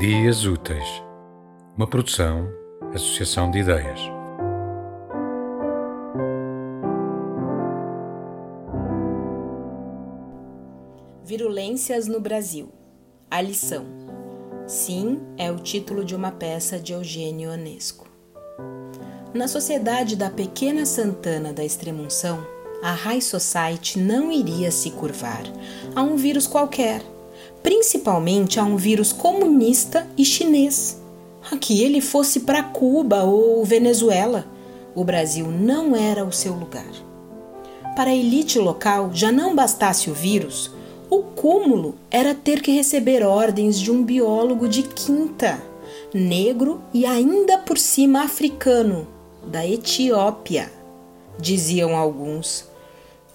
Dias Úteis, uma produção, associação de ideias. Virulências no Brasil. A lição. Sim, é o título de uma peça de Eugênio Onesco. Na sociedade da pequena Santana da Extremunção, a High Society não iria se curvar a um vírus qualquer, principalmente a um vírus comunista e chinês. Que ele fosse para Cuba ou Venezuela, o Brasil não era o seu lugar. Para a elite local, já não bastasse o vírus, o cúmulo era ter que receber ordens de um biólogo de quinta, negro e ainda por cima africano, da Etiópia, diziam alguns.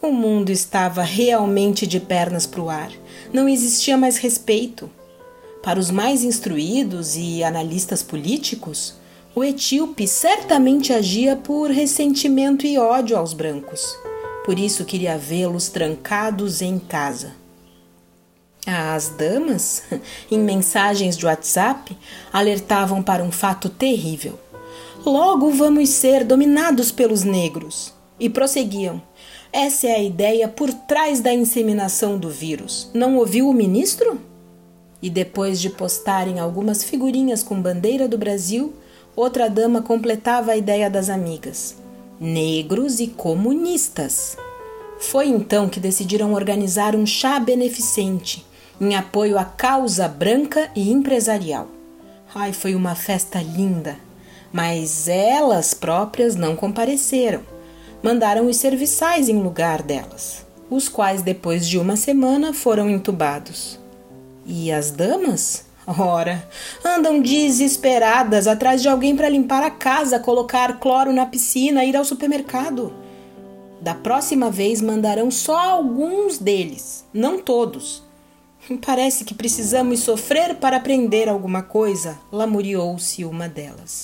O mundo estava realmente de pernas para o ar. Não existia mais respeito. Para os mais instruídos e analistas políticos, o etíope certamente agia por ressentimento e ódio aos brancos. Por isso queria vê-los trancados em casa. As damas, em mensagens de WhatsApp, alertavam para um fato terrível. Logo vamos ser dominados pelos negros. E prosseguiam: essa é a ideia por trás da inseminação do vírus. Não ouviu o ministro? E depois de postarem algumas figurinhas com bandeira do Brasil, outra dama completava a ideia das amigas: negros e comunistas. Foi então que decidiram organizar um chá beneficente em apoio à causa branca e empresarial. Ai, foi uma festa linda, mas elas próprias não compareceram mandaram os serviçais em lugar delas, os quais depois de uma semana foram entubados. E as damas? Ora, andam desesperadas atrás de alguém para limpar a casa, colocar cloro na piscina, ir ao supermercado. Da próxima vez mandarão só alguns deles, não todos. Parece que precisamos sofrer para aprender alguma coisa, lamuriou-se uma delas.